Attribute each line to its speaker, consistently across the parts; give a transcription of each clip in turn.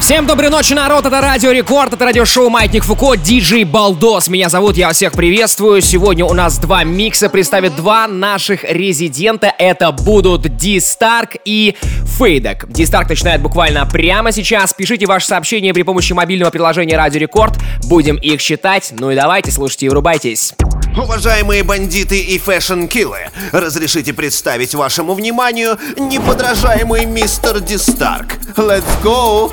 Speaker 1: Всем доброй ночи, народ! Это Радио Рекорд, это радиошоу Маятник Фуко, диджей Балдос. Меня зовут, я всех приветствую. Сегодня у нас два микса, представят два наших резидента. Это будут Ди Старк и Фейдек. Ди Старк начинает буквально прямо сейчас. Пишите ваши сообщения при помощи мобильного приложения Радио Рекорд. Будем их читать. Ну и давайте, слушайте и врубайтесь.
Speaker 2: Уважаемые бандиты и фэшн-киллы, разрешите представить вашему вниманию неподражаемый мистер Дистарк. Let's go!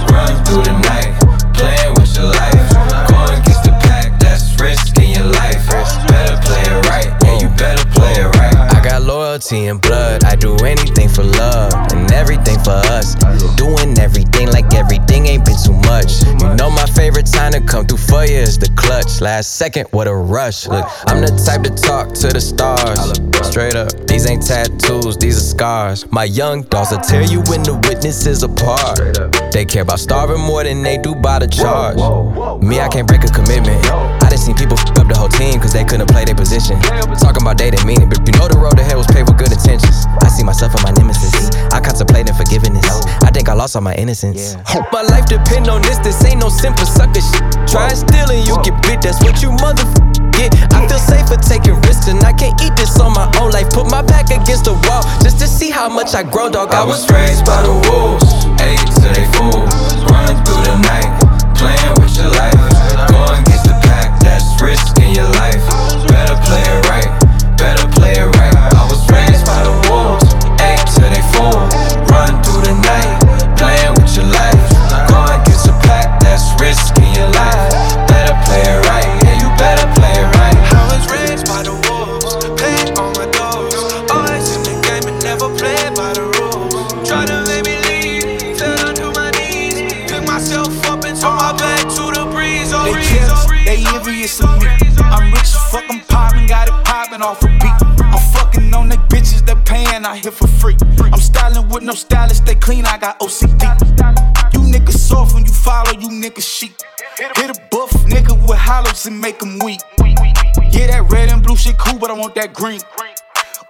Speaker 3: Run through the night, playing with your life. Going against the pack, that's risking your life. Better play it right, yeah, you better play it right.
Speaker 4: I got loyalty and blood. I do anything for love and everything for us. Doing everything like everything ain't been too much. You know my favorite time to come through for you is the clutch. Last second, what a rush. Look, I'm the type to talk to the stars. Straight up, these ain't tattoos, these are scars. My young dogs will tear you when the witnesses apart. They care about starving more than they do by the charge. Me, I can't break a commitment. I done seen people f up the whole team cause they couldn't play their position. Talking about they didn't mean it, but you know the road ahead was paved with good intentions. I see myself and my nemesis. I contemplating forgiveness. I think I lost all my innocence. Hope my life depend on this. This ain't no simple sucker shit. Try and steal and you get bit. That's what you mother get. I feel safer taking risks and I can't eat this on my own life. Put my back against the wall just to see how much I grow, dog.
Speaker 3: I was raised by the wolves. Eight till they fool. Run through the night, playing with your life. Going against the pack, that's risking your life. Better play it right,
Speaker 5: no stylist, they clean, I got OCD. You niggas soft when you follow, you niggas sheep. Hit a buff nigga with hollows and make him weak. Yeah, that red and blue shit cool, but I want that green.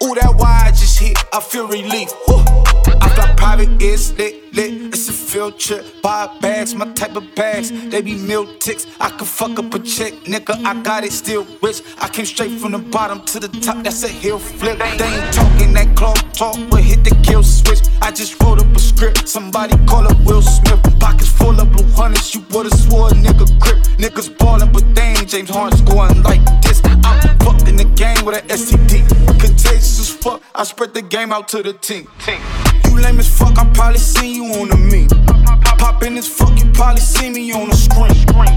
Speaker 5: Ooh, that wire just hit, I feel relief. I fly private, it's lit, lit. It's a field trip. Buy bags, my type of bags. They be meal ticks. I can fuck up a chick, nigga. I got it, still rich. I came straight from the bottom to the top. That's a hill flip. They ain't talking that cloth talk, but hit the kill switch. I just wrote up a script. Somebody call up Will Smith. Pockets full of blue hundreds. You would've swore a nigga grip. Niggas ballin', but they ain't James Harden scoring like this. I'm fucking the game with an STD. Contagious as fuck. I spread the game out to the team. You lame as fuck, I probably seen you on the meme. Pop in as fuck, you probably see me on the screen.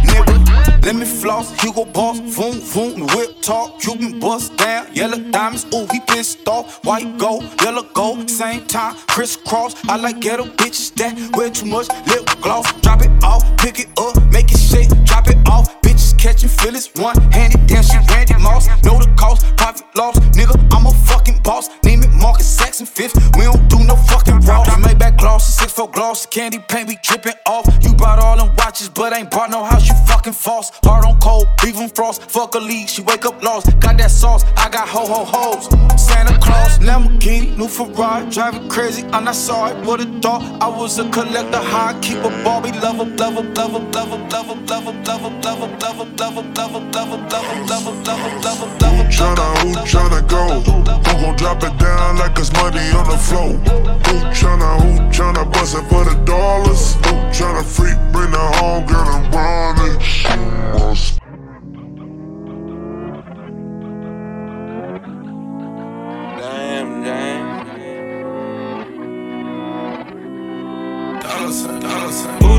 Speaker 5: Nigga, let me floss, Hugo Boss, boom, boom, the whip talk, Cuban bust down, yellow diamonds, ooh, he pissed off, white gold, yellow gold, same time, crisscross. I like ghetto bitches that wear too much lip gloss. Drop it off, pick it up, make it shake, drop it off. Catching feelings, one handed, damn, she Randy Moss. Know the cost, profit loss, nigga, I'm a fucking boss. Name it Marcus Saxon fifth, we don't do no fucking raw. Maybach gloss, six foot gloss, candy paint, we dripping off. You brought all them watches, but ain't brought no house, you fucking false. Hard on cold, leave 'em frost. Fuck a league, she wake up lost. Got that sauce, I got ho ho hoes. Santa Claus, Lamborghini, new Ferrari, driving crazy. I'm not sorry, would've thought I was a collector. High, keep a Barbie, love her, love her, love her, love her, love her, love her, love her, love her,
Speaker 6: Tryna who tryna go? Who gon' drop it down like it's money on the floor? Who tryna who tryna bust it for the dollars? Who tryna freak bring the home girl and run it?
Speaker 5: Damn, damn.
Speaker 7: Who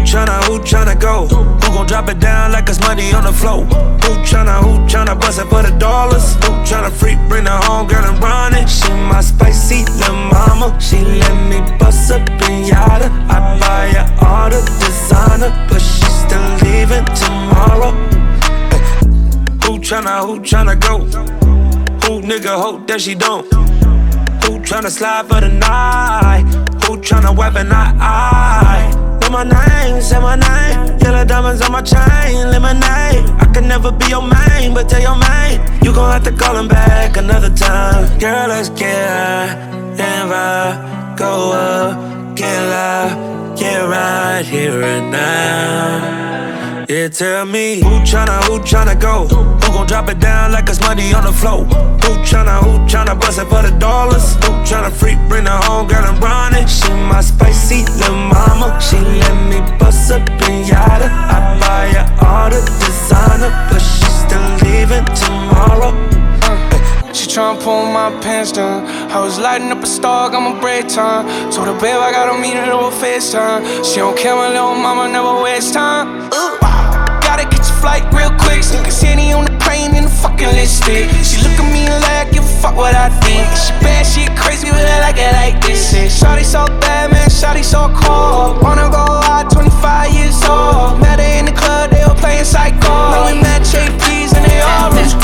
Speaker 7: tryna, who tryna go? Who gon' drop it down
Speaker 3: like it's money on the floor. Who tryna, who tryna bust it for the dollars? Who tryna freak, bring the home girl and run it? She my spicy little mama. She let me bust up in yada. I buy her all the designer, but she still leaving tomorrow. Who tryna, who tryna go? Who nigga hope that she don't? Who tryna slide for the night? Who tryna weapon I? Know my name, say my name. Yellow diamonds on my chain, lemonade. I can never be your main, but tell your main you gon' have to call him back another time. Girl, let's get high and go up, get loud, get right here and now. Yeah, tell me who tryna, who tryna go? Who gon' drop it down like it's money on the floor? Who tryna, who tryna bust it for the dollars? Who tryna freak, bring the home girl and run it? She my spicy little mama. She let me bust up in yada. I buy her all the designer, but she still leaving tomorrow.
Speaker 8: She tryna pull my pants down. I was lighting up a star, got my break time. Told her, babe, I gotta meet her over FaceTime. She don't care, my little mama never waste time. Ooh can see on the plane in the fucking lipstick. She look at me like, give a fuck what I think. She bad, she crazy, but I like it like this. Shawty so bad, man, shawty so cold. Wanna go out, 25 years old. Met her in the club, they were playing psycho. Now we met JP's and they all rich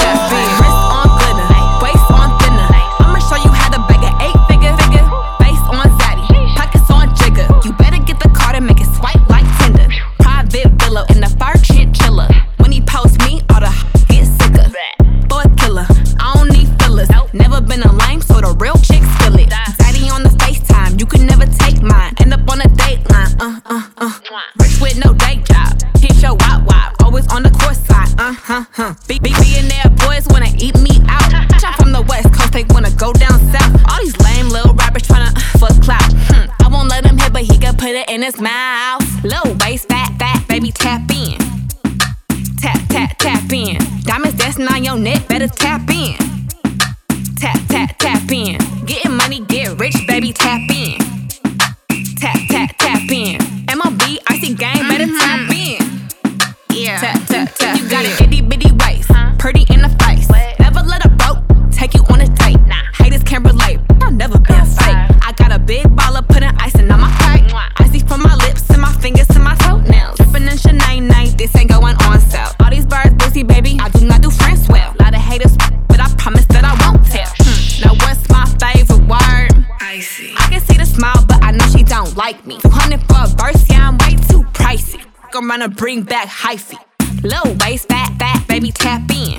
Speaker 8: bring back hyphy. Low waist, fat, fat, baby, tap in.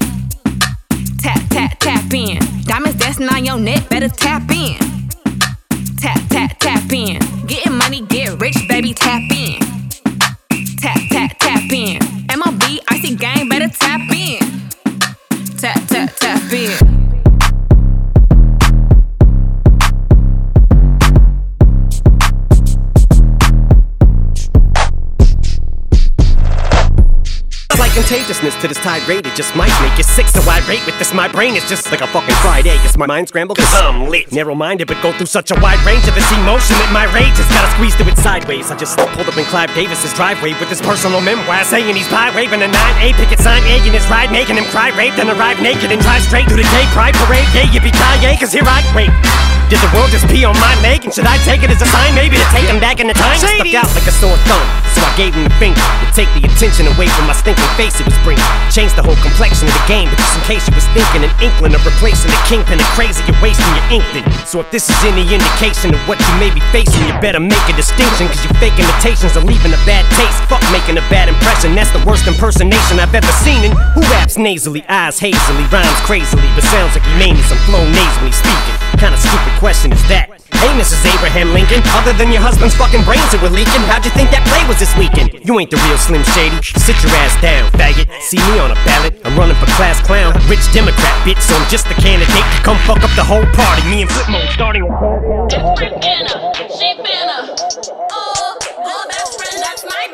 Speaker 8: Tap, tap, tap in. Diamonds dancing on your neck, better tap in.
Speaker 9: Tirade. It just might make you sick, so I rate with this. My brain is just like a fucking fried egg. It's my mind scrambled, cause I'm lit. Narrow minded, but go through such a wide range of this emotion that my rage has gotta squeeze through it sideways. I just pulled up in Clive Davis's driveway with his personal memoir saying he's pie waving a 9A picket sign, egging his ride, making him cry rape, then arrive naked and drive straight through the gay pride parade. Yeah, yippee ki cause here I wait. Did the world just pee on my leg? And should I take it as a sign maybe to take him back in the time? Stuck out like a sore thumb, so I gave him the finger to take the attention away from my stinking face it was bringing. Changed the whole complexion of the game, but just in case you was thinking, an inkling of replacing the kingpin of crazy, you're wasting your inkling. So if this is any indication of what you may be facing, you better make a distinction, cause your fake imitations are leaving a bad taste. Fuck making a bad impression, that's the worst impersonation I've ever seen. And who raps nasally, eyes hazily, rhymes crazily, but sounds like he named some flow nasally speaking. Kinda stupid question is that? Hey, Mrs. Abraham Lincoln, other than your husband's fucking brains that were leaking, how'd you think that play was this weekend? You ain't the real Slim Shady. Sit your ass down, faggot. See me on a ballot. I'm running for class clown. Rich Democrat, bitch, so I'm just the candidate to come fuck up the whole party. Me and Flipmode starting with.
Speaker 10: Different Anna, she finna.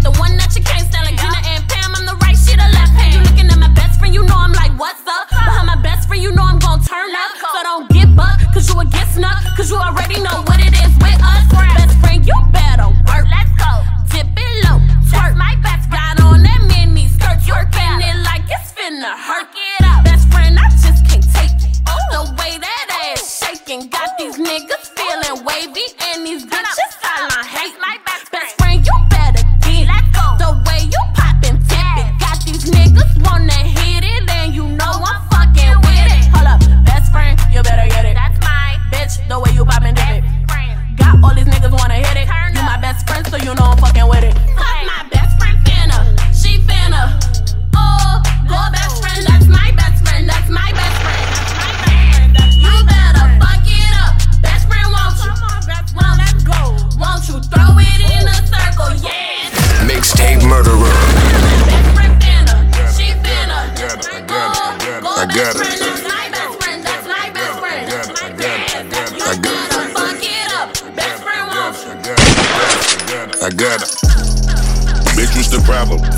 Speaker 10: at, the one that you can't stand like Gina and Pam. I'm the right, she the left hand. You looking at my best friend, you know I'm like, what's up? Behind my best friend, you know I'm gonna turn up. So don't get bucked, cause you will get snuck. Cause you already know what it is with us. Best friend, you better work. Let's go. Dip it low. Twerk my best. Got on that mini skirt. Twerking it like it's finna hurt. Get up. Best friend, I just can't take it. The way that ass shaking. Got these niggas feeling wavy. And these bitches silent hate. My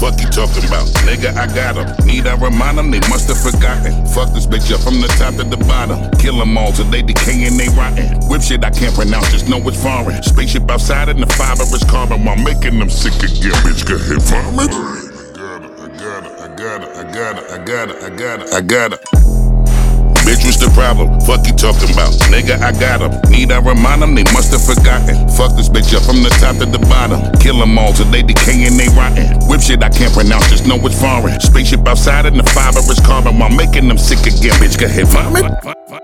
Speaker 10: Fuck you
Speaker 11: talking about? Nigga, I got got 'em. Need I remind 'em? They must have forgotten. Fuck this bitch up from the top to the bottom. Kill 'em all till they decay and they rotten. Whip shit I can't pronounce, just know it's foreign. Spaceship outside and the fiber is carbon while making them sick again. Bitch, go ahead, vomit. I got it, I got it, I got it, I got it, I got it, I got it. Bitch, what's the problem? Fuck you talking about? Nigga, I got 'em. Need I remind 'em? They must have forgotten. Fuck this bitch up from the top to the bottom. Kill 'em all till they decay and they rotten. Whip shit I can't pronounce, just know it's foreign. Spaceship outside and the fiber is carbon while making them sick again. Bitch, go ahead, vomit.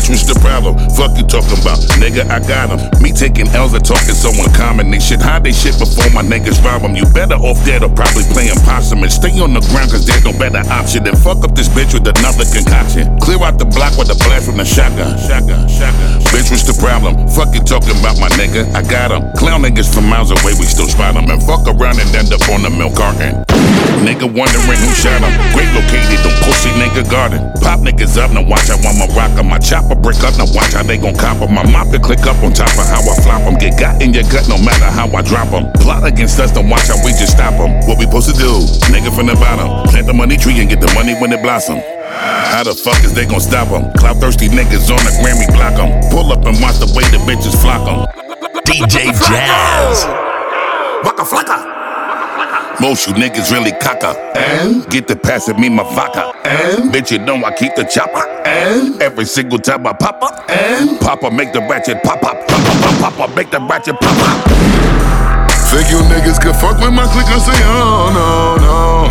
Speaker 11: Bitch, what's the problem? Fuck you talking about? Nigga, I got 'em. Me taking L's and talking so uncommon. They should hide they shit before my niggas rob 'em. You better off dead or probably playing possum and stay on the ground cause there's no better option than fuck up this bitch with another concoction. Clear out the block with a blast from the shotgun. Shotgun, shotgun. Bitch, what's the problem? Fuck you talking about my nigga? I got 'em. Clown niggas from miles away, we still spot. And fuck around and end up on the milk carton. Nigga wondering who shot 'em. Great located, don't pussy nigga garden. Pop niggas up, now watch how I'ma rock 'em. My chopper brick up, now watch how they gon' cop. My mop click up on top of how I flop flop 'em. Get got in your gut no matter how I drop drop 'em. Plot against us, don't watch how we just stop stop 'em. What we supposed to do? Nigga from the bottom. Plant the money tree and get the money when it blossom. How the fuck is they gon' stop stop 'em? Cloud thirsty niggas on the Grammy block block 'em. Pull up and watch the way the bitches flock flock 'em.
Speaker 12: DJ Jazz.
Speaker 11: Waka flocka. Most you niggas really caca. And get the pass at me my vodka. And bitch, you know I keep the chopper. And every single time I pop up. And Papa make the ratchet pop up. Papa, pop, papa make the ratchet pop up. Think you niggas could fuck with my clique and say, oh no, no.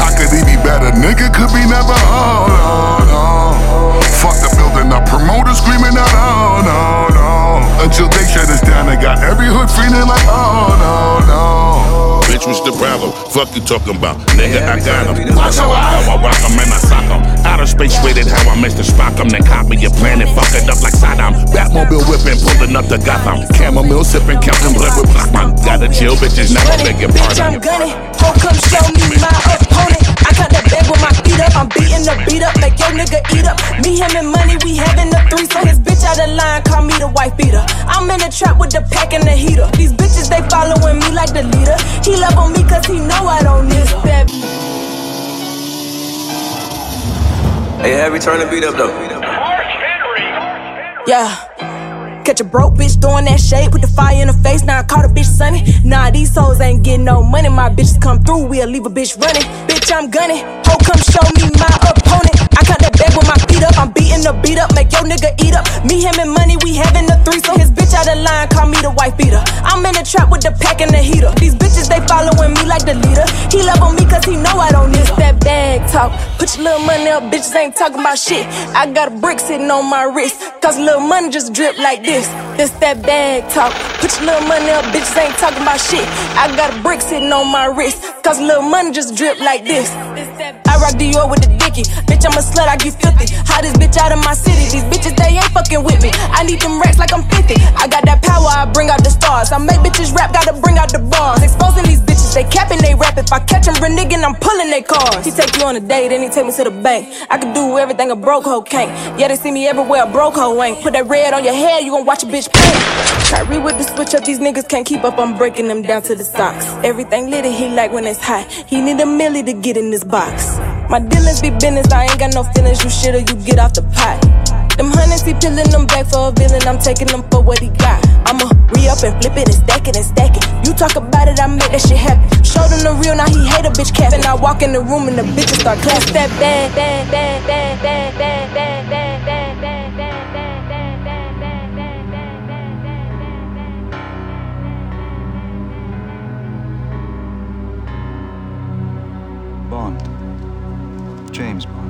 Speaker 11: How could he be better? Nigga could be never, oh no, no. Fuck the building, the promoter screaming out, oh no, no. Until they shut us down, they got every hood feeling like, oh no, no. Bitch, what's the problem? Fuck you talking about? Nigga, I got him. Watch how I, rock him and I sock him. Outer space rated how I Mr. Spock him. Then copy your plan and fuck it up like Saddam. Batmobile whipping, pulling up to Gotham. Chamomile sipping, counting blood with Blackman. Gotta chill, bitches, now I beg your
Speaker 13: Bitch, I'm
Speaker 11: pardon.
Speaker 13: gunning. Ho, come show me my opponent. I got that bag with my feet up. I'm beating the beat up, make your nigga eat up. Me, him, and money, we having a three. So his bitch out of line, call me the wife beater. I'm in the trap with the pack and the heater. These bitches, they following me like the leader. He love on me cause he know I don't need that.
Speaker 14: Hey, have me turn the beat up though.
Speaker 13: Yeah. Catch a broke bitch throwing that shade, put the fire in her face. Now I caught a bitch sunny. Nah, these hoes ain't getting no money. My bitches come through, we'll leave a bitch running. Bitch, I'm gunning. Ho, come show me my opponent. I got that bag with my feet up. I'm beating the beat up, make your nigga eat up. Me, him, and money, we having a three. So his bitch out of line, call me the wife beater. I'm in the trap with the pack and the heater. These bitches, they following me like the leader. He love on me cause he know I don't need that bag talk. Put your little money up, bitches ain't talking about shit. I got a brick sitting on my wrist. Cause little money just drip like this. This that bag talk. Put your little money up, bitches ain't talking about shit. I got a brick sitting on my wrist. Cause little money just drip like this. I rock Dior with the dicky. Bitch, I'm a slut, I get filthy. Hottest bitch out of my city. These bitches, they ain't fucking with me. I need them racks like I'm 50. I got that power, I bring out the stars. I make bitches rap, gotta bring out the bars. Exposing these bitches, they capping, they rap. If I catch them, reneging, I'm pulling they cars. He take you on a date, then he take me to the bank. I can do everything a broke hoe can't. Yeah, they see me everywhere, a broke hoe ain't. Put that red on your head, you gon' watch a bitch paint. Kyrie with the switch up, these niggas can't keep up. I'm breaking them down to the socks. Everything lit, he like when it's hot. He need a milli to get in this box. My dealings be business, I ain't got no feelings. You shit or you get off the pot. Them hundreds, he peeling them back for a villain. I'm taking them for what he got. I'ma re up and flip it and stack it and stack it. You talk about it, I make that shit happen. Show them the real, now he hate a bitch cap. And I walk in the room and the bitches start class that bad, bad, bad, bad, bad, bad, bad, bad, bad.
Speaker 15: Bond. James Bond.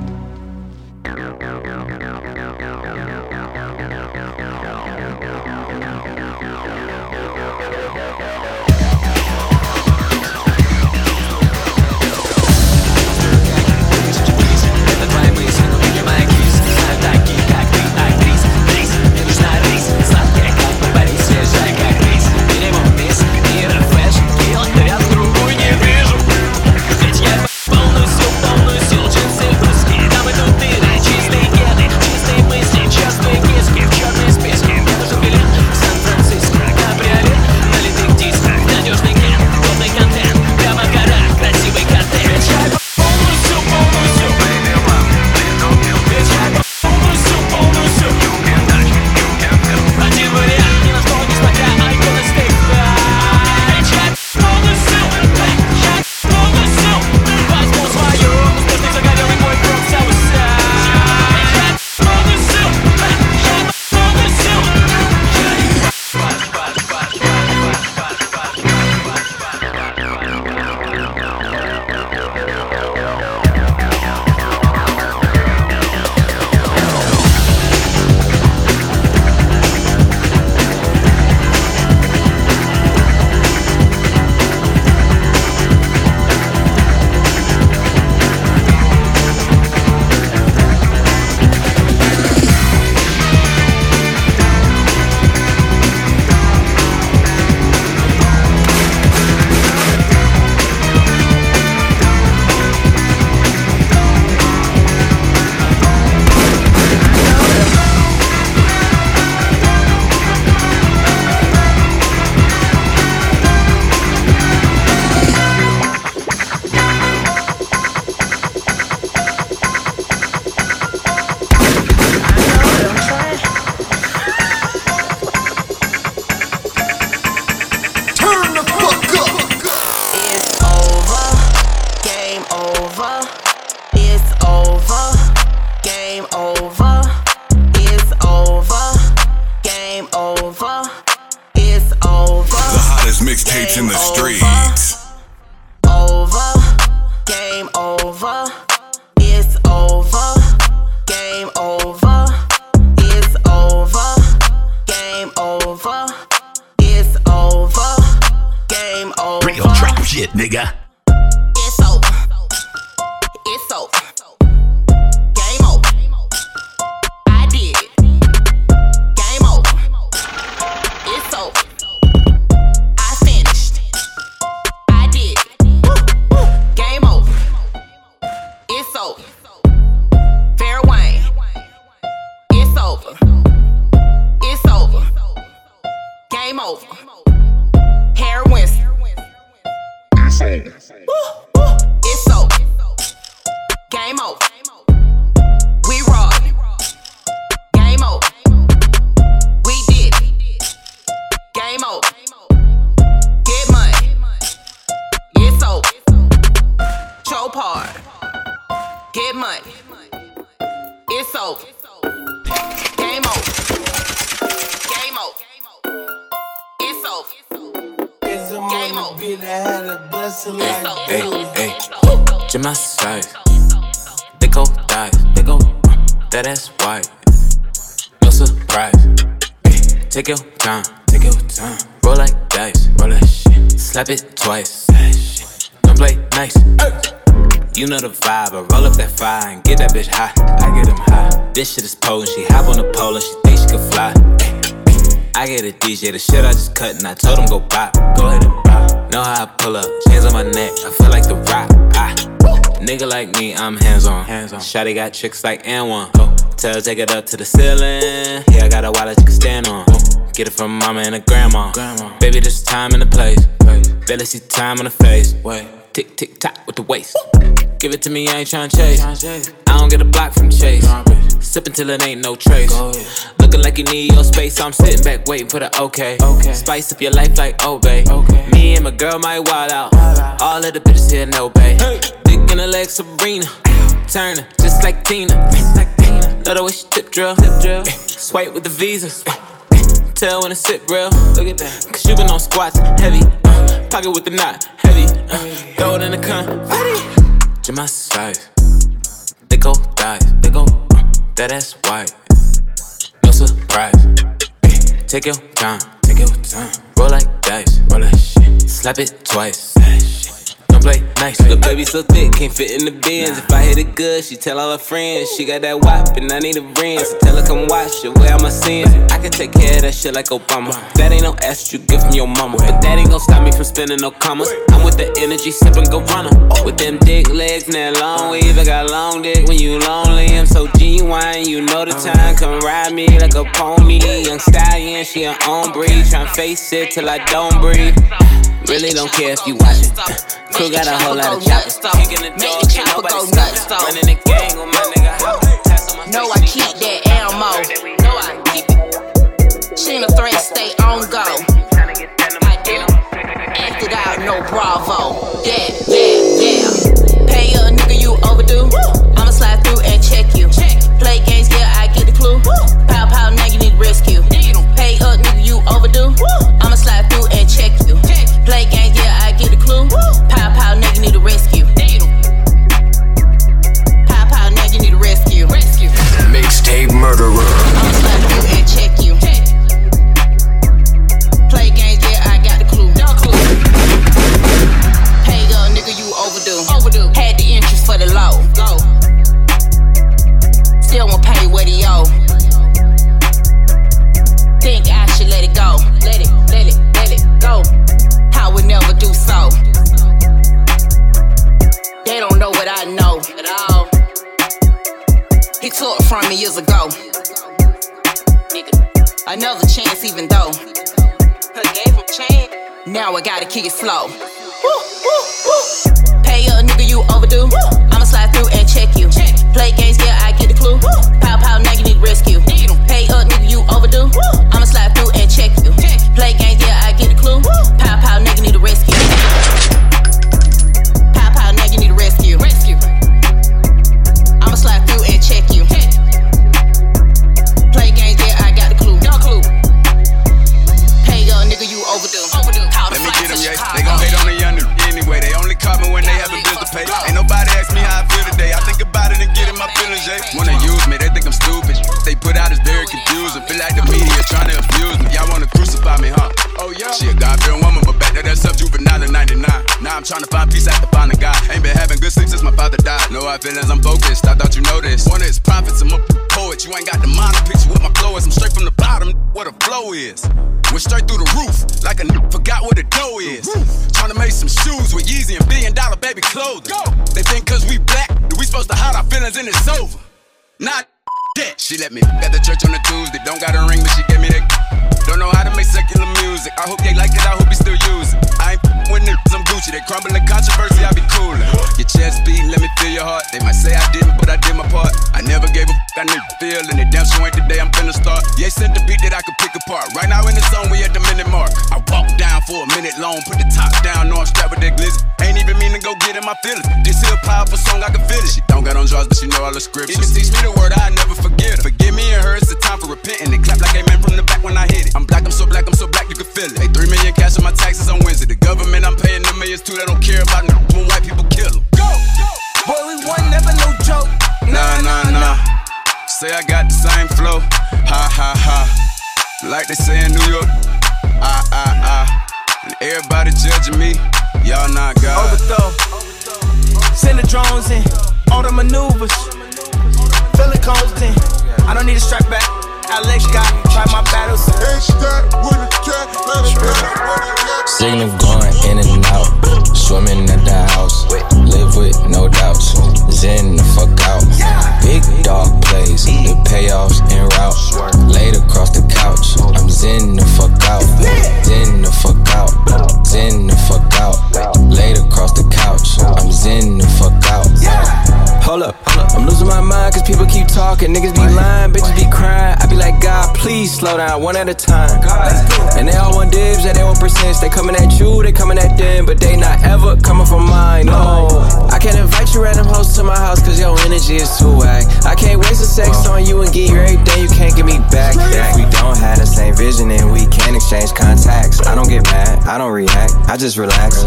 Speaker 16: This shit is potent. She hop on the pole and she think she can fly. I get a DJ, the shit I just cut and I told him go pop. Go ahead and pop. Know how I pull up, chains on my neck, I feel like the rock. Ah. Nigga like me, I'm hands on. Hands on. Shotty got tricks like N1. Tell her take it up to the ceiling. Yeah, I got a wallet you can stand on. Get it from mama and a grandma. grandma. Baby, this time and the place. Barely see time on the face. Wait. Tick, tick, tock with the waist. Give it to me, I ain't tryna chase. I don't get a block from chase. Sip until it ain't no trace. Looking like you need your space, so I'm sitting back waiting for the okay. Spice up your life like Obey. Me and my girl might wild out. All of the bitches here no bay. Dick in the leg, Sabrina. Turner, just like Tina. Love the way she tip drill. Eh, Swipe with the visa. Eh, eh, Tell when to sit real. Look at that. Cause you been on squats, heavy. Uh, pocket with the knot, Uh, throw it in the con. Jim my size. They go dive. They go. Uh, that ass white. No surprise. Take your time. Take your time. Roll like dice. Roll like shit. Slap it twice. Play nice. The baby so thick, can't fit in the bins. If I hit it good, she tell all her friends. She got that wop and I need a ring. So tell her come watch it, where I'ma sins. I can take care of that shit like Obama. That ain't no ass you give from your mama. But that ain't gon' stop me from spending no commas. I'm with the energy, sipping go runner. With them dick legs and that long we even got long dick when you lonely. I'm so genuine, you know the time. Come ride me like a pony. Young stallion, she an own breed. Tryna face it till I don't breathe. Really don't care if you watch it. Crew got a whole lot of choppers. Kicking the door, can't nobody stop it. Running the gang with my nigga.
Speaker 15: No, I keep that ammo. No, I keep it. She ain't a threat, stay on go. I do. Acted out, no bravo. Yeah, yeah. Won't pay what he owe. Think I should let it go. Let it, let it, let it go. I would never do so. They don't know what I know at all. He took it from me years ago. Another chance, even though I gave him chance. Now I gotta kick it slow. Woo, woo, woo. Pay a nigga you overdue. I'ma slide through and check you. Play games, yeah, I get the clue. Rescue. Pay a nigga you overdue.
Speaker 17: She a God-fearing woman, but back to that stuff juvenile in 99. Now I'm trying to find peace after finding God. Ain't been having good sleep since my father died. No hard feelings, I'm focused. I thought you know this. One is prophets, I'm a poet. You ain't got the mind to picture what my flow is. I'm straight from the bottom, what a flow is. Went straight through the roof, like a n- forgot what a dough is. Trying to make some shoes with Yeezy and billion dollar baby clothing. They think cause we black, that we supposed to hide our feelings and it's over. Not that. She let me at the church on a Tuesday. Don't got a ring, but she gave me that. Don't know how to make secular music. I hope they like it, I hope you still use it. I ain't with niggas, I'm Gucci. They crumbling controversy, I be coolin'. Your chest beat, let me feel your heart. They might say I didn't, but I did my part. I never gave a fuck, I nigga feelin' it. Damn sure ain't the day I'm finna start. Yeah, sent the beat that I could pick apart. Right now in the zone, we at the minute mark. I walk down for a minute long, put the top down, know I'm strapped with that glizzy. Ain't even mean to go get in my feelings. This here powerful song, I can feel it. She don't got on draws, but she know all the scriptures. Even teach me the word, I never forget her. Forgive me and her, it's the time for paying them millions too, they don't care about n- when white people kill them. Go!
Speaker 3: Boy, we won, never no joke.
Speaker 17: Nah, nah, nah. Say I got the same flow. Ha, ha, ha. Like they say in New York. Ah, ah, ah. And everybody judging me. Y'all not God.
Speaker 3: Overthrow. Send the drones in. All the maneuvers. Feel it constant. I don't need a strap back.
Speaker 6: Alex got fight my battles.
Speaker 4: Signal going in and out. Swimming at the house. Live with no doubts. Zen the fuck out. Big dog plays. The payoffs en route. Laid across the couch. I'm zen the fuck out. Zen the fuck out. Zen the fuck out. Laid across the couch. I'm zen cause people keep talking. Niggas be lying, bitches be crying. I be like, God, please slow down one at a time. And they all want dibs and they want percents. They coming at you, they coming at them, but they not ever coming from mine. No, I can't invite you random hoes to my house cause your energy is too whack. I can't waste the sex on you and get you everything you can't give me back. If we don't have the same vision and we can't exchange contacts, I don't get mad, I don't react, I just relax.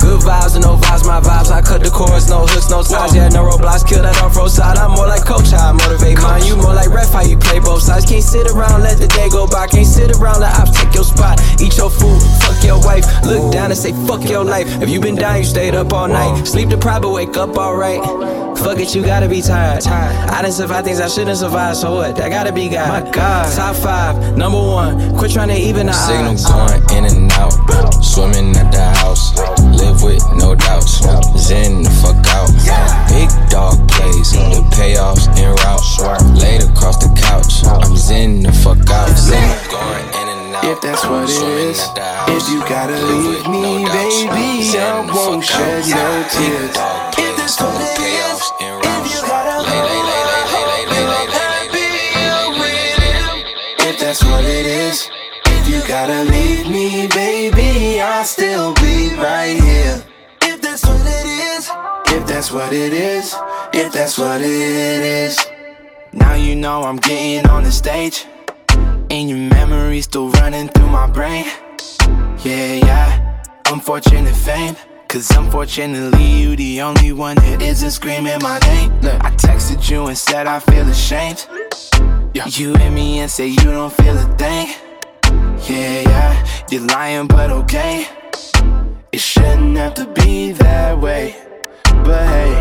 Speaker 4: Good vibes and no vibes, my vibes. I cut the chords, no hooks, no ties, yeah, no roadblocks. Kill that off road side. I'm more like coach, how I motivate mine. You more like ref, how you play both sides. Can't sit around, let the day go by. Can't sit around, let ops take your spot. Eat your food, fuck your wife. Look down and say fuck your life. If you been down, you stayed up all night. Sleep deprived, but wake up alright. Fuck it, you gotta be tired. I didn't survive things I shouldn't survive, so what? That gotta be God. My God. Top five, number one. Quit trying to even the Signal odds. going in and out. Swimming at the house. Live with no doubts.
Speaker 18: That's what it is, if that's what it is. Now you know I'm getting on the stage. And your memories still running through my brain. Yeah, yeah. Unfortunate fame. Cause unfortunately, you the only one that isn't screaming my name. Look, I texted you and said I feel ashamed. You hit me and say you don't feel a thing. Yeah, yeah. You're lying, but okay. It shouldn't have to be that way. But hey,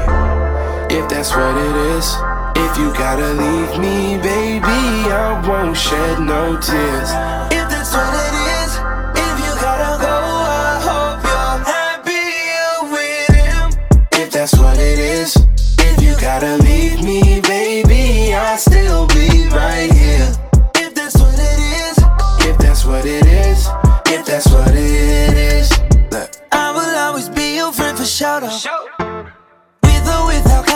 Speaker 18: if that's what it is, if you gotta leave me, baby, I won't shed no tears. If that's what it is,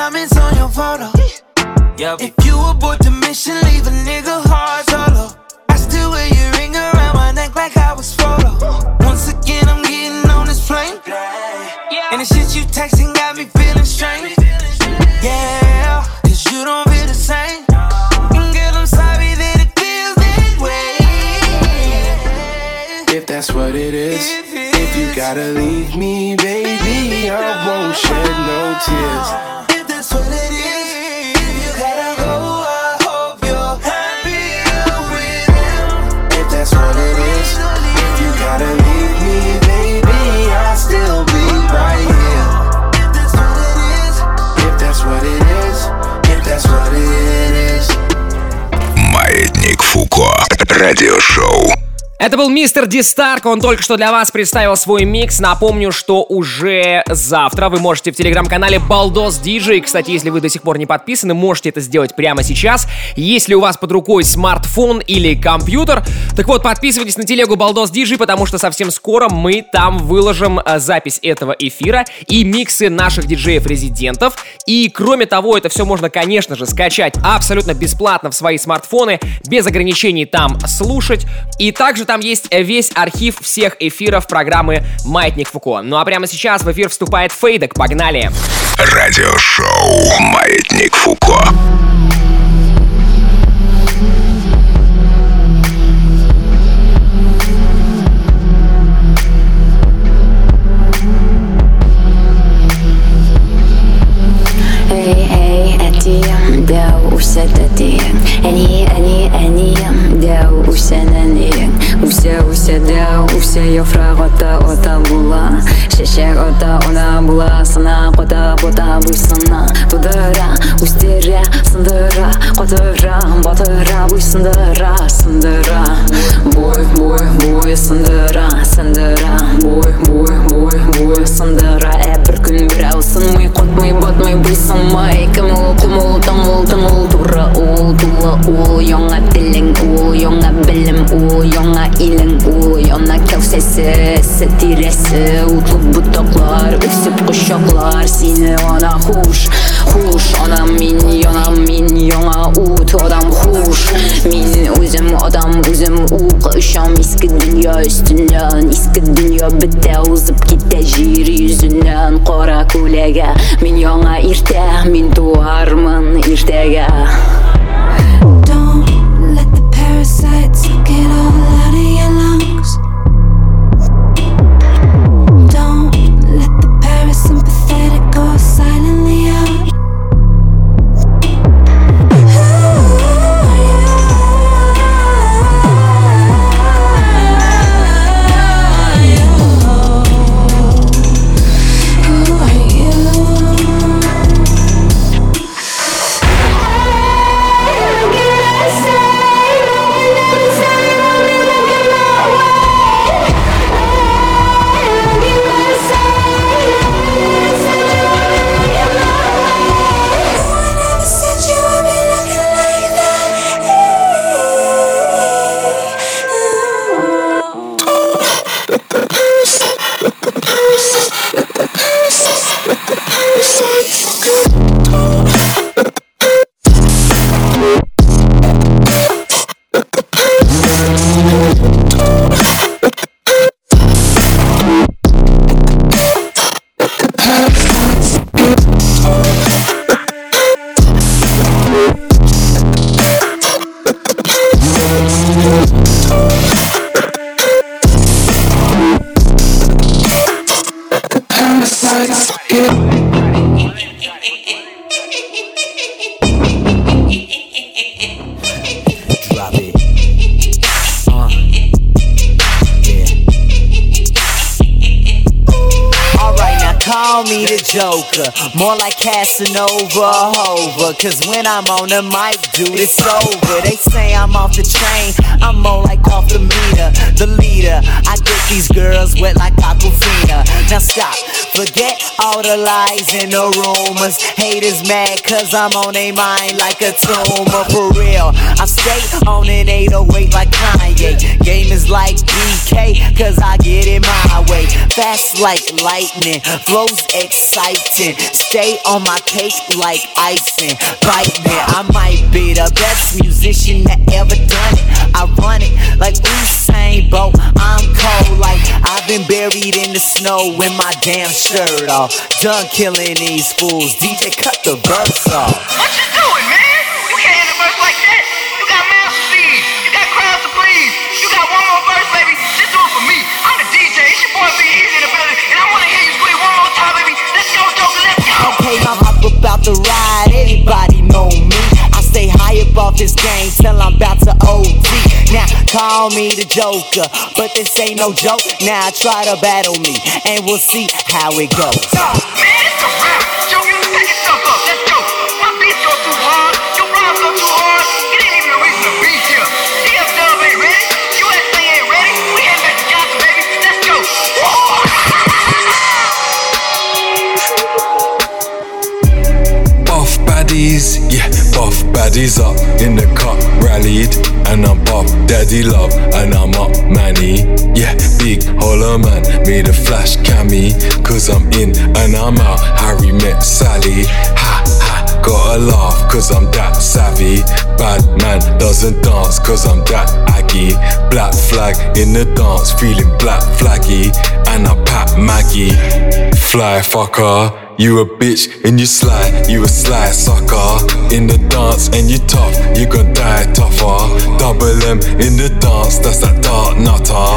Speaker 18: without comments on your photo. If you abort the mission, leave a nigga hard solo. I still wear your ring around my neck like I was photo. Once again, I'm getting on this plane. And the shit you texting got me feeling strange. Yeah, cause you don't feel the same. And girl, I'm sorry that it feels that way. If that's what it is, if you gotta leave me, baby, I won't shed no tears.
Speaker 19: Радиошоу.
Speaker 1: Это был мистер Дистарк, он только что для вас представил свой микс. Напомню, что уже завтра вы можете в телеграм-канале Балдос Диджей. Кстати, если вы до сих пор не подписаны, можете это сделать прямо сейчас. Если у вас под рукой смартфон или компьютер, так вот, подписывайтесь на телегу Балдос Диджей, потому что совсем скоро мы там выложим э, запись этого эфира и миксы наших диджеев-резидентов. И кроме того, это все можно, конечно же, скачать абсолютно бесплатно в свои смартфоны, без ограничений там слушать. И также там есть весь архив всех эфиров программы «Маятник Фуко». Ну а прямо сейчас в эфир вступает Фейдек. Погнали!
Speaker 19: Радиошоу Маятник Фуко.
Speaker 20: Hey, hey, әдейім дәу усәді дейін әне әне әнем дәу дәу була ота она була сындыра сындыра буй буй бой сындыра сындыра буй буй бой буй сындыра ә сәтиресі утлы бұтақлар өсіп құшақлар сені ана хуш хуш анам мен янам мен яңа ут адам хуш мен өзім адам өзім уқ ұшам ескі дүния үстінен ескі дүния бітті озып кетті жер жүзінен қора көйлегі мен яңа ерте мен туармын
Speaker 21: Joker. More like Casanova Hova. Cause when I'm on the mic, dude, it's over. They say I'm off the train. I'm more like off the meter. The leader. I get these girls wet like Aquafina. Now stop. Forget all the lies and the rumors. Haters mad cause I'm on their mind like a tumor. For real. I stay on an 808 like Kanye. Game is like BK cause I get it my way. Fast like lightning. Flows exciting. Stay on my cake like icing. Bite me. I might be the best musician that ever done it. I run it like Usain Bolt. I'm cold like I've been buried in the snow with my damn shirt off. Done killing these fools. DJ, cut the verse off.
Speaker 22: What you doing, man? You can't end a verse like that. You got mouth to feed. You got crowds to please. You got one more verse, baby. Just do it for me. I'm the DJ. It's your boy Big Easy in the building, and I wanna hear you squeak one more time, baby. Let's go, Joker. Let's go.
Speaker 21: Okay, my hop about the ride, everybody know me. I stay high above this game till I'm about to OD. Now call me the Joker, but this ain't no joke. Now try to battle me, and we'll see how it goes.
Speaker 22: Man, it's a rap. Joker, pack yourself up. Let's go. My beats go too hard. Your rhymes go too hard. It ain't even a reason to be here. DF Dub ain't ready. USA ain't ready. We heading back to Johnson, baby. Let's go.
Speaker 23: Buff baddies, yeah, baddies up in the cup, rallied, and I'm pop. daddy love, and I'm up manny, yeah, big holler man, made a flash cami, cause I'm in and I'm out. Harry met Sally, ha ha, gotta laugh, cause I'm that savvy. Bad man doesn't dance, cause I'm that aggy. Black flag in the dance, feeling black flaggy, and I pat Maggie. Fly fucker. You a bitch and you sly, you a sly sucker. In the dance and you tough, you gon' die tougher. Double M in the dance, that's that dark nutter.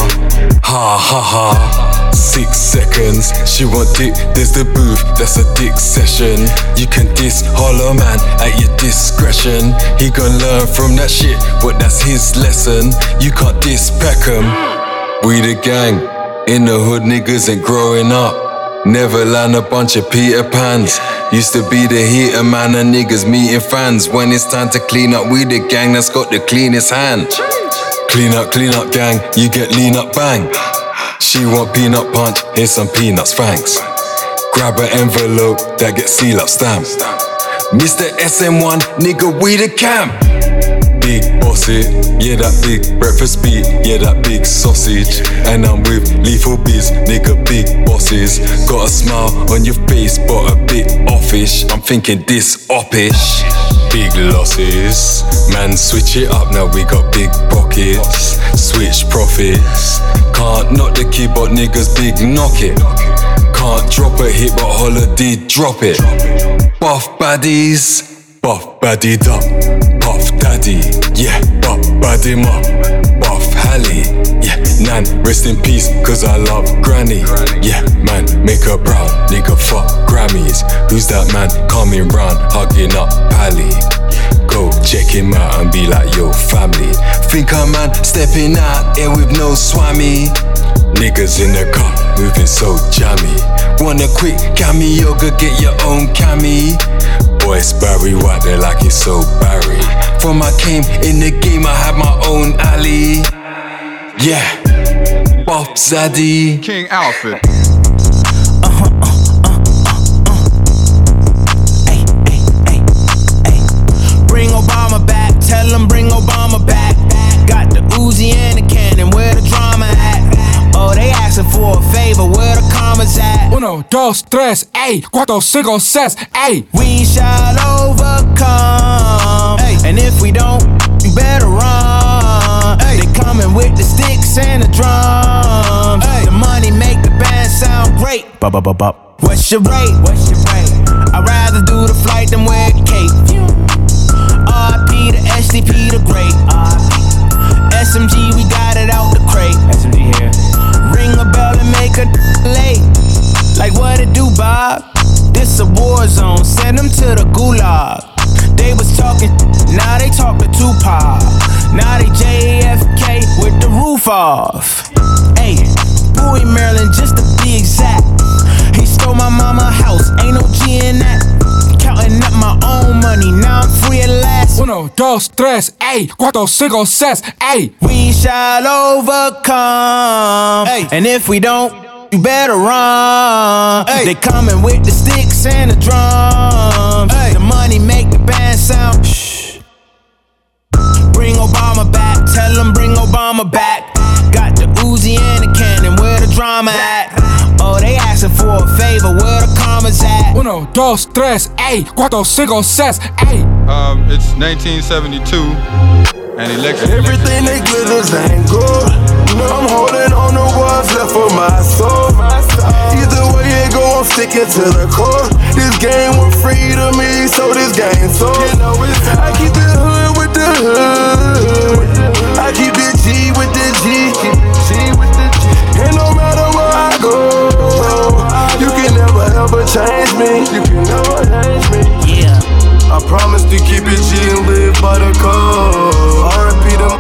Speaker 23: Ha ha ha. Six seconds, she want dick, there's the booth, that's a dick session. You can diss Hollow Man at your discretion. He gon' learn from that shit, but that's his lesson. You can't diss Peckham. We the gang, in the hood niggas ain't growing up. Neverland, a bunch of Peter Pans. Used to be the heater man and niggas meeting fans. When it's time to clean up, we the gang that's got the cleanest hand. Clean up, clean up, gang, you get lean up, bang. She want peanut punch, here's some peanuts, thanks. Grab an envelope that gets seal up stamped. Mr. SM1, nigga, we the camp. Big bossy, yeah, that big breakfast beat, yeah, that big sausage. And I'm with lethal biz, nigga, big bosses. Got a smile on your face, but a bit offish. I'm thinking this oppish. Big losses, man, switch it up now. We got big pockets, switch profits. Can't knock the key, but niggas big knock it. Can't drop a hit, but holiday drop it. Buff baddies, buff baddie up. Buff daddy, yeah, buff baddie up. Buff Hallie, yeah, Nan, rest in peace, cause I love Granny. Yeah, man, make her proud, nigga, fuck Grammys. Who's that man coming round, hugging up Pally? Go check him out and be like, yo, family. Think I'm man stepping out here with no swami. Niggas in the car, moving so jammy. Want a quick cameo, go get your own cami. Boy, it's Barry White, they like it so Barry. From I came in the game, I had my own alley. Yeah, Bob Zaddy.
Speaker 24: King Alfred.
Speaker 21: Bring Obama back, tell him bring Obama they asking for a favor, where the commas at?
Speaker 25: Uno, dos, tres, ey, cuatro, cinco, seis, ey.
Speaker 21: We shall overcome. And if we don't, you better run. They coming with the sticks and the drums. The money make the band sound great. Bop, bop, bop, bop. What's your rate? What's your rate? I'd rather do the flight than wear a cape. RP the SDP the great. SMG, we got Like what it do, Bob? This a war zone. Send them to the gulag. They was talking, now they talk to Tupac. Now they JFK with the roof off. Hey, Bowie, Maryland, just to be exact. He stole my mama house, ain't no G in that. Counting up my own money, now I'm free at last.
Speaker 25: Uno, dos, tres, ey, cuatro, cinco, seis, ey.
Speaker 21: We shall overcome. And if we don't, you better run. They coming with the sticks and the drums. The money make the band sound. Shh. Bring Obama back, tell him bring Obama back. Got the Uzi and the cannon, where the drama at? Oh, they asking for a favor, where the commas at?
Speaker 25: Uno, dos, tres, ey, cuatro, cinco, seis, ey.
Speaker 24: Um, it's 1972, and election.
Speaker 18: Everything that glitters ain't gold. good. I'm holding on to what's left for my soul. Either way it go, I'm sticking to the core. This game was free to me, so this game so. I keep it hood with the hood. I keep it G with the G. And no matter where I go, you can never ever change me. You can never change me.
Speaker 21: Yeah.
Speaker 18: I promise to keep it G and live by the code. R.I.P. them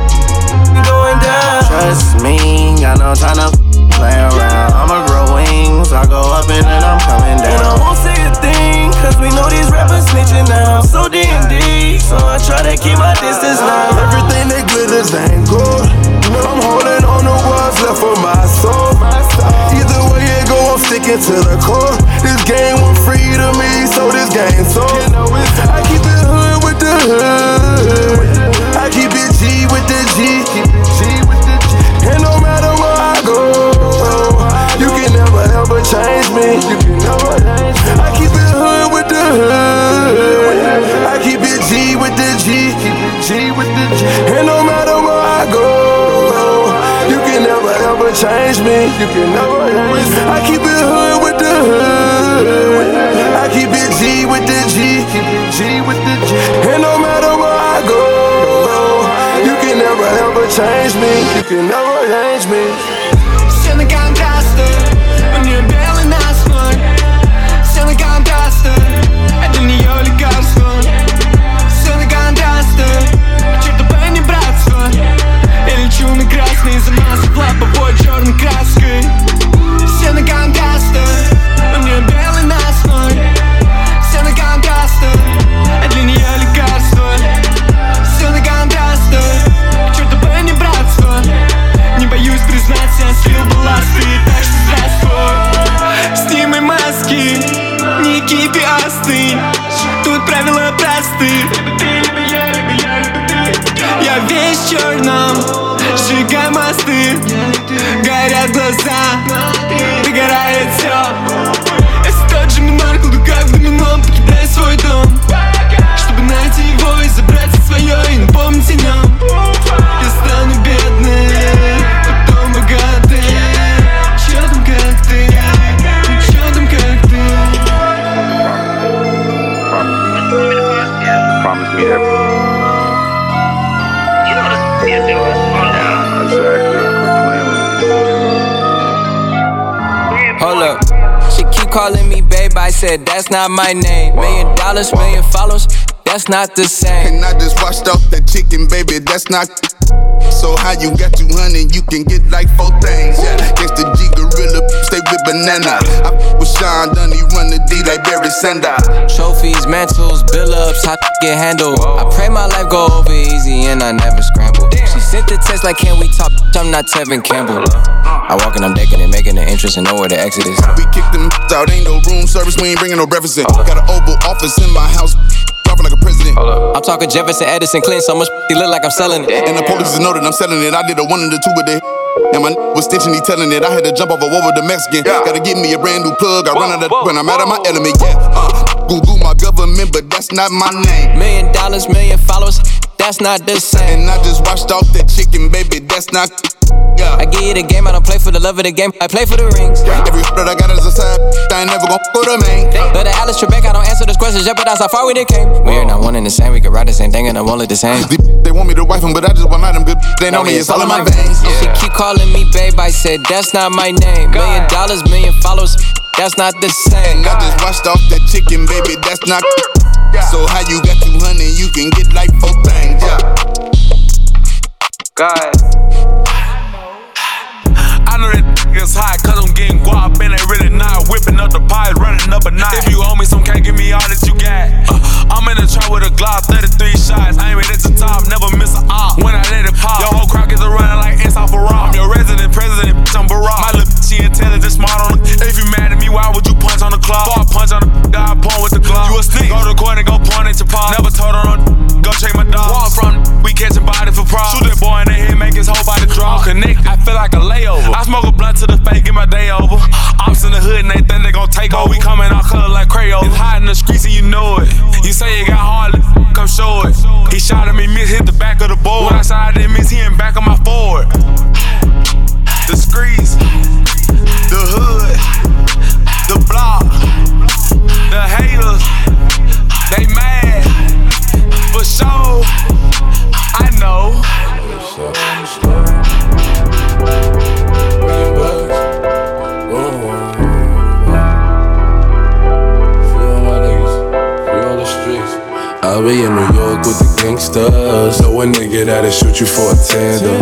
Speaker 18: going down.
Speaker 3: Trust me, got no time to play around. I'ma grow wings, I go up and then I'm coming down.
Speaker 18: And I won't say a thing, cause we know these rappers snitching now. So D&D, so I try to keep my distance now. Everything that glitters ain't gold. good. I'm holding on to what's left for my soul. Either way it go, I'm sticking to the core. This game was free to me, so this game so. I keep it hood with the hood. I keep it G with the G. never change me. You can never change me. I keep it hood with the hood. I keep it G with the G. G with the G. And no matter where I go, you can never ever change me. You can never change. I keep it hood with the hood. I keep it G with the G. G with the G. And no matter where I go, you can never ever change me. You can never change me.
Speaker 4: Said that's not my name. Million dollars, million followers, that's not the same.
Speaker 26: And I just washed off that chicken, baby, that's not. So how you got 200, you can get like four things. Yeah, gangsta G gorilla, stay with banana. I with Sean Dunny, run the D like Barry Sanders.
Speaker 4: Trophies, mantles, bill ups, how get handled. I pray my life go over easy and I never scramble. She sent the text like, can we talk? I'm not Tevin Campbell. I walk and I'm decking it, making an entrance and know where the exit is.
Speaker 26: We kick them out, ain't no room service, we ain't bringing no breakfast in. Got an oval office in my house, dropping like a president.
Speaker 4: I'm talking Jefferson, Edison, Clinton, so much he look like I'm selling it.
Speaker 26: And the police know that I'm selling it. I did a one and a two with it. And my n- was stitching, he telling it. I had to jump off a wall with the Mexican. Gotta give me a brand new plug. I run out of when I'm out of my element. Yeah, uh, Google my government, but that's not my name.
Speaker 4: Million dollars, million followers, that's not the same.
Speaker 26: And I just washed off that chicken, baby. That's not. Yeah.
Speaker 4: I give you the game, I don't play for the love of the game, I play for the rings.
Speaker 26: Every that I got is a side, I ain't never gon' go to main.
Speaker 4: But the Alex Trebek, I don't answer those questions, jeopardize how far we done came. We're not one and the same, we could ride the same thing and I won't look the same.
Speaker 26: They want me to wife him, but I just want them good. They know me, it's all in my veins.
Speaker 4: She keep calling me babe, I said that's not my name. Million dollars, million followers, that's not the same.
Speaker 26: And I just washed off that chicken, baby. That's not. So how you got 200, you can get like four things. Yeah.
Speaker 4: God.
Speaker 27: I know that niggas hot cause I'm getting guap and they really not whipping up the pies, running up a night. If you owe me some, can't give me all that you got. Uh, I'm in the trap with a Glock, 33 shots. I ain't at the top, never miss a op. When I let it pop, your whole crowd gets a running like inside for I'm she intelligent, smart on the. If you mad at me, why would you punch on the clock? Before I punch on the guy, point with the glove. You a sneak. Go to court and go point at your paw. Never told her on go check my dog. Where I'm from, we catching body for pride. Shoot that boy in the head, make his whole body drop. Connect, I feel like a layover. I smoke a blunt to the face, get my day over. Ops in the hood and they think they gon' take over. We coming out color like Crayola. It's hot in the streets and you know it. You say you got hard, come show it. He shot at me, miss, hit the back of the board. When I shot at him, miss, he in back of my forward. The streets, the hood, the block, the haters, they mad. For sure, I know.
Speaker 28: I'll be in New York with the gangsters. Know a nigga that'll shoot you for a tender.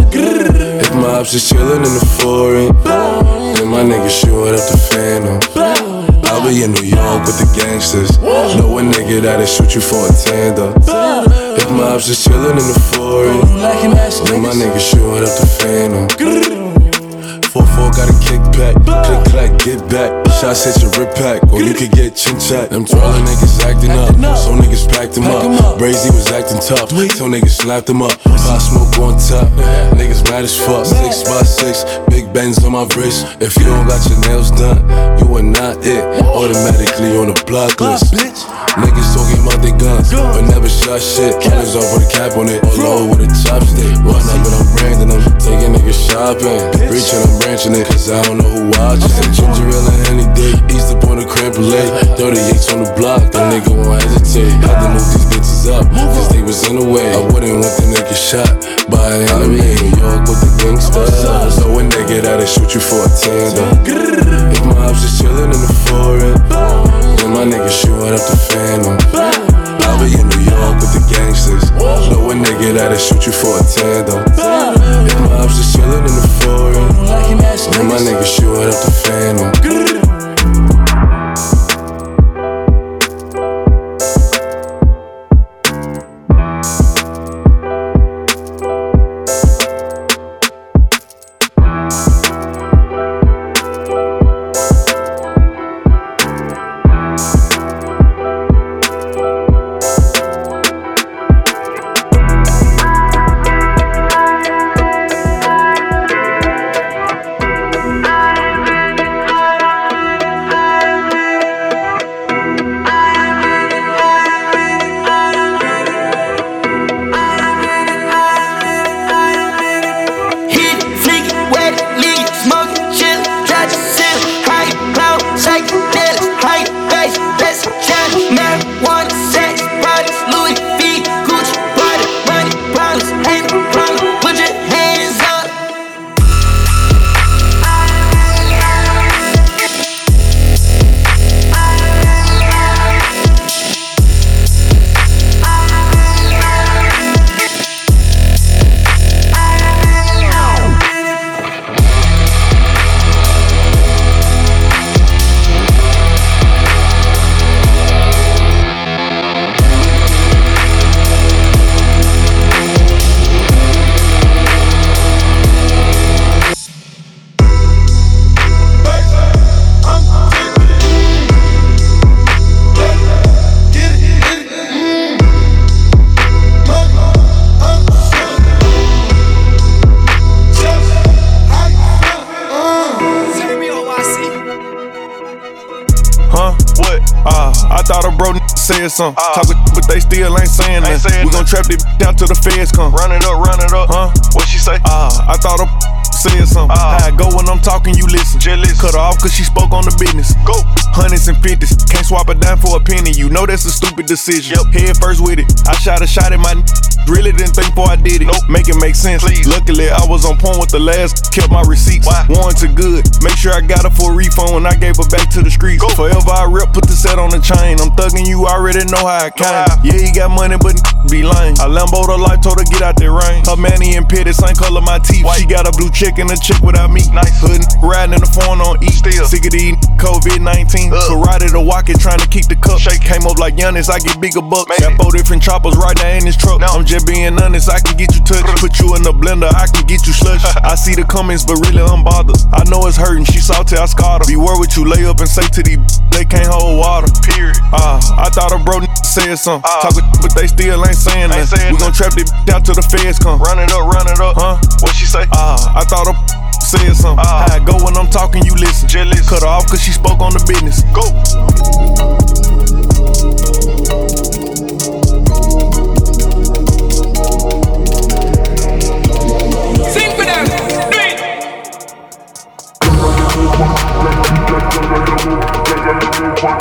Speaker 28: If my ops is chillin' in the foreign, then my nigga shooting up the phantom. I'll be in New York with the gangsters. Know a nigga that'll shoot you for a tender. If my ops is chillin' in the foreign, then my nigga shooting up the phantom. 4-4 got a kickback, click clack, get back. Shots hit your rip pack, or you could get chin chat. Them twirling niggas acting up, so niggas packed them up. Brazy was acting tough, so niggas slapped them up. Pop smoke on top, niggas mad as fuck. Six by six, big bends on my wrist. If you don't got your nails done, you are not it. Automatically on the block list. Niggas talking about their guns, but never shot shit. Niggas off with a cap on it, low with a chopstick. Run up and I'm branding them, taking niggas shopping. Reaching, I'm branching it, cause I don't know who watches. Ginger ale and any day, east up on the creme brulee. 38s on the block, the nigga won't hesitate. Had to move these bitches up, cause they was in the way. I wouldn't want the nigga shot by an enemy. New York with the gangsters. Know a nigga that'll shoot you for a tender. If my ops is chillin' in the foreign, then my nigga shooting up the phantom. I'll be in New York with the gangsters. Know a nigga that'll shoot you for a tender. If my ops is chillin' in the foreign, then my nigga shooting up the phantom.
Speaker 29: N- said something. Talkin', but they still ain't saying nothing. We gon' trap this down till the feds come. Run it up, run it up. Huh? What she say? Ah, I thought a said something. How I go when I'm talking, you listen. Cut her off cause she spoke on the business. Go. Hundreds and fifties. Can't swap it down for a penny. You know that's a stupid decision. Yep. Head first with it. I shot a shot at my Really didn't think before I did it. Nope. Make it make sense. Please. Luckily, I was on point with the last. Kept my receipts. Why? Warranted good. Make sure I got her for a refund when I gave her back to the streets. Go. Forever I rep, put the set on the chain. I'm thugging you, I already know how I came. Yeah, he got money, but n- be lame. I Lambo the life, told her get out that rain. Her manny and pitted, same color my teeth. She got a blue chick and a chick without me. Nice hood, n- riding in the phone on E. Still. Sick of these COVID 19. Karate to walk it, trying to keep the cup. Shake. Came up like Giannis, I get bigger bucks. Got four different choppers right there in this truck. Now I'm just being honest, I can get you touched. Put you in the blender, I can get you slush. I see the comments, but really I'm bothered. I know it's hurting, she salty, I scarred her. Be word with you, lay up and say to these they can't hold water. Period. Ah, I thought a bro n- said something. Talkin', but they still ain't saying nothing. We gon' trap this down till the feds come. Run it up, run it up. Huh? What she say? Ah, I thought a said something. How I go when I'm talking, you listen. Cut her off cause she spoke on the business. Go.
Speaker 11: Yeah.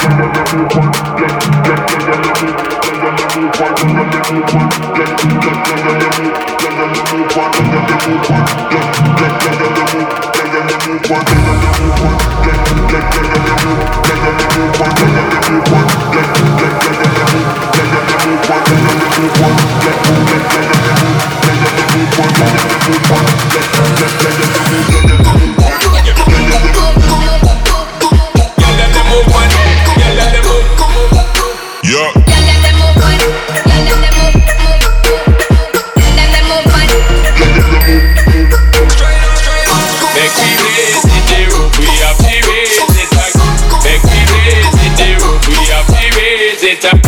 Speaker 30: Up.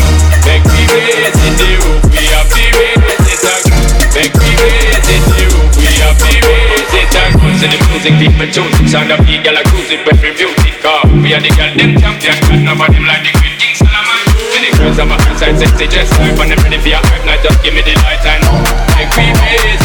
Speaker 30: Make we raise it, the roof, we have to raise it up. Make we raise it, the roof, we have to raise it up. So the music people choosing, sound of the a cruising, but music car. We are the girl them champion, but nobody like the Queen King Solomon. The girls on my side sexy, just like when they ready for your hype, now just give me the light and make we raise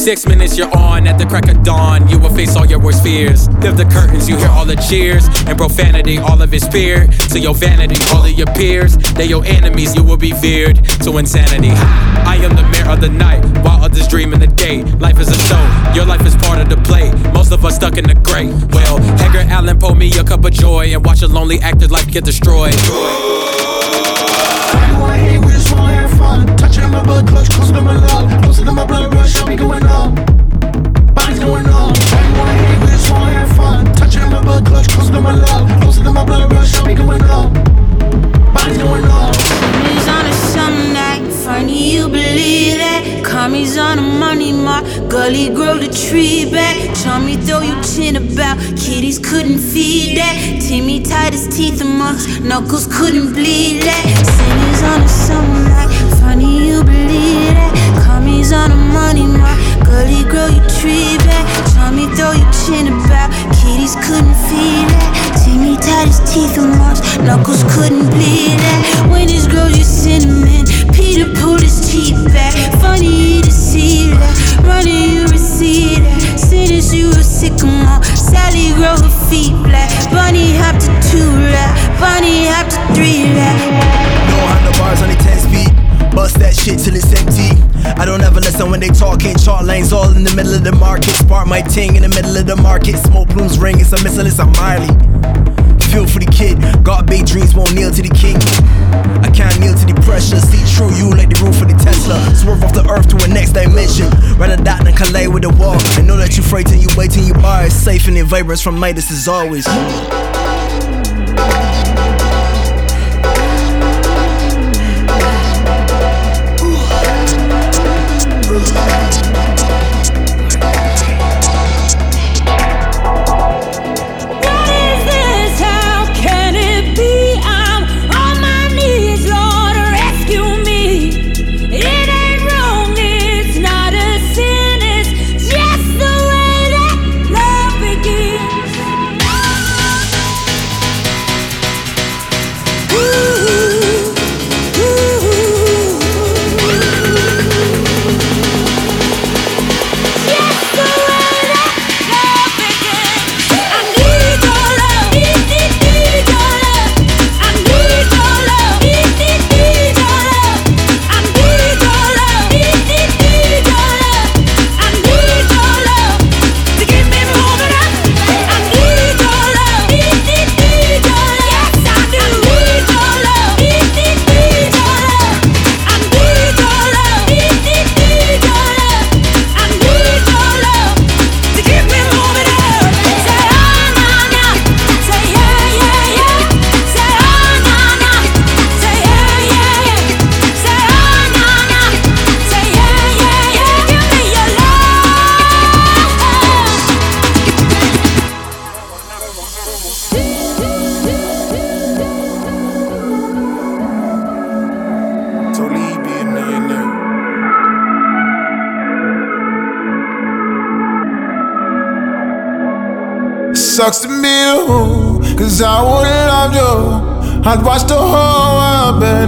Speaker 27: Six minutes you're on at the crack of dawn, you will face all your worst fears. Lift the curtains, you hear all the cheers and profanity, all of it speared. To your vanity, all of your peers, they your enemies, you will be feared to insanity. I am the mayor of the night, while others dream in the day. Life is a show, your life is part of the play. Most of us stuck in the gray. Well, Edgar Allan pour me a cup of joy and watch a lonely actor's life get destroyed.
Speaker 30: Hey, we just wanna have fun. Touching my blood clutch,
Speaker 10: market. Smoke plumes ring, it's a missile, it's a Miley. Feel for the kid, got big dreams, won't kneel to the king. I can't kneel to the pressure. See through you like the roof for the Tesla. Swerve off the earth to a next dimension. Rather that than collide with the wall. I know that you are till you wait till you is safe and the vibrance from Midas is always.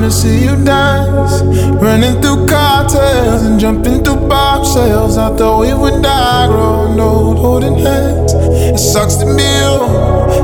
Speaker 31: To see you dance. Running through cartels and jumping through bobshells. I thought we would die growing old, holding hands. It sucks to be you,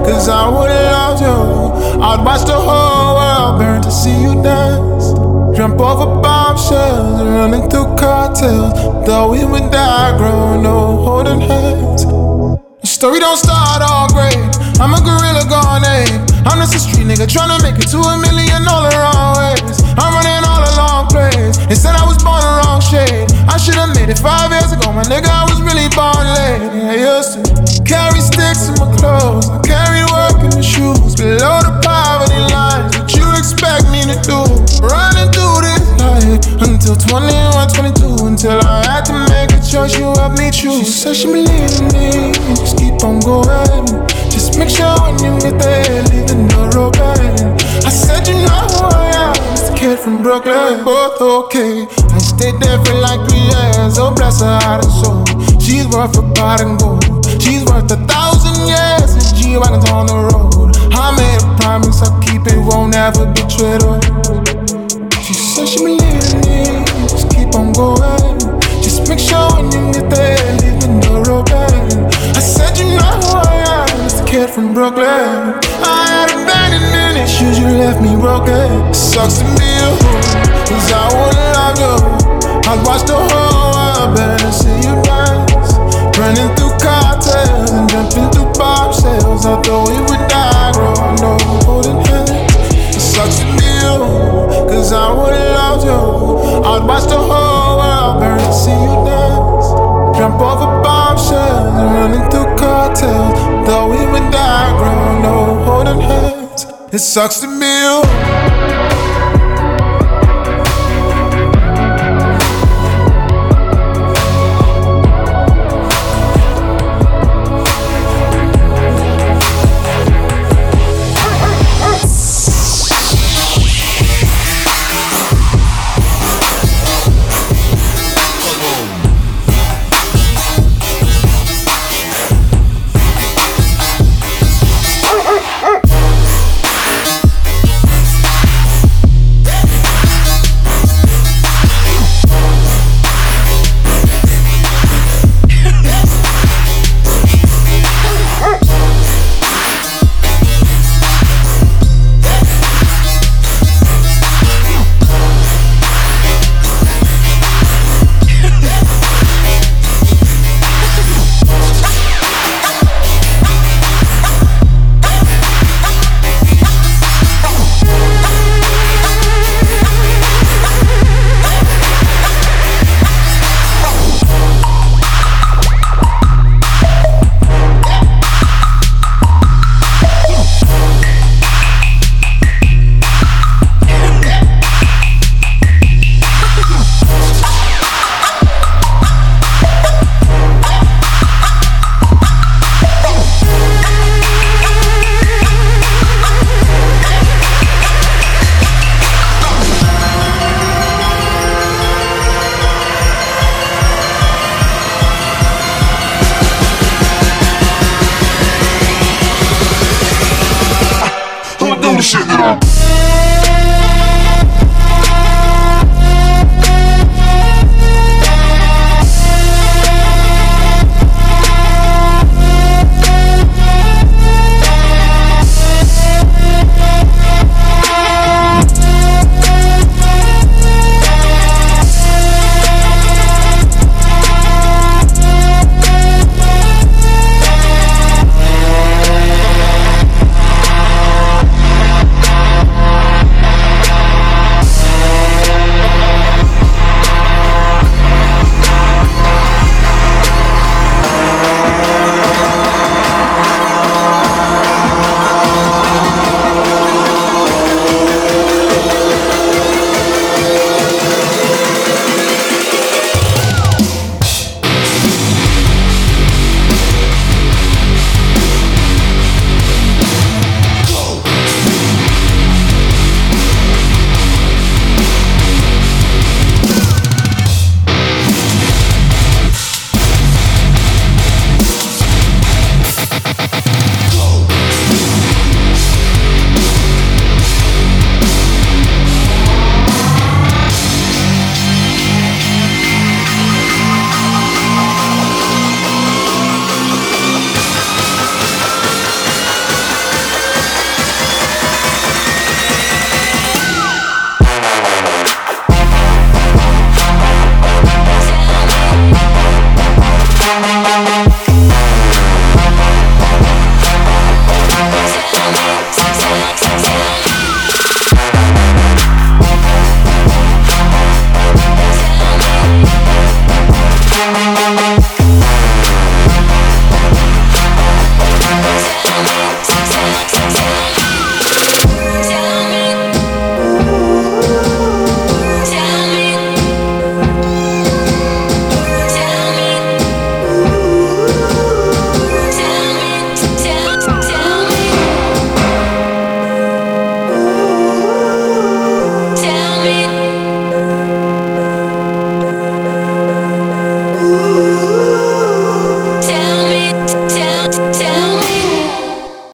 Speaker 31: cause I would've loved you. I'd watch the whole world burn to see you dance. Jump over bombshells, running through cartels. Thought we would die growing old, holding hands. The story don't start all great. I'm a gorilla gone ape. I'm just a nigga tryna make it to a million all the wrong ways. I'm running all the long plays. Instead, I was born the wrong shade. I should've made it five years ago, my nigga. I was really born late. I used to carry sticks in my clothes. I carry work in the shoes below the poverty line. What you expect me to do? Running through this life until 21, 22. Until I had to make a choice, you helped me choose. She said she believed in me. Just keep on going. Make sure when you get there, leave the door open. I said you know who I am. A kid from Brooklyn, both okay. I stayed there for like three years. Oh bless her heart and soul. She's worth a pot and gold. She's worth a thousand years. And G wagons on the road. I made a promise I'll keep it, won't ever betray her. She said she believed in me. Just keep on going. Just make sure when you get there, leave the door open. I said you know who I am. A kid from Brooklyn. I had abandonment issues, you left me broken. Sucks to be you, cause I would've loved you. I'd watch the whole world and see you dance. Running through cocktails and jumping through bobshells. I thought we would die growing old, holding hands. It sucks to be you, cause I would've loved you. I'd watch the whole world burn to see you dance. Jump over bombshells and running through cocktails. It sucks to be you.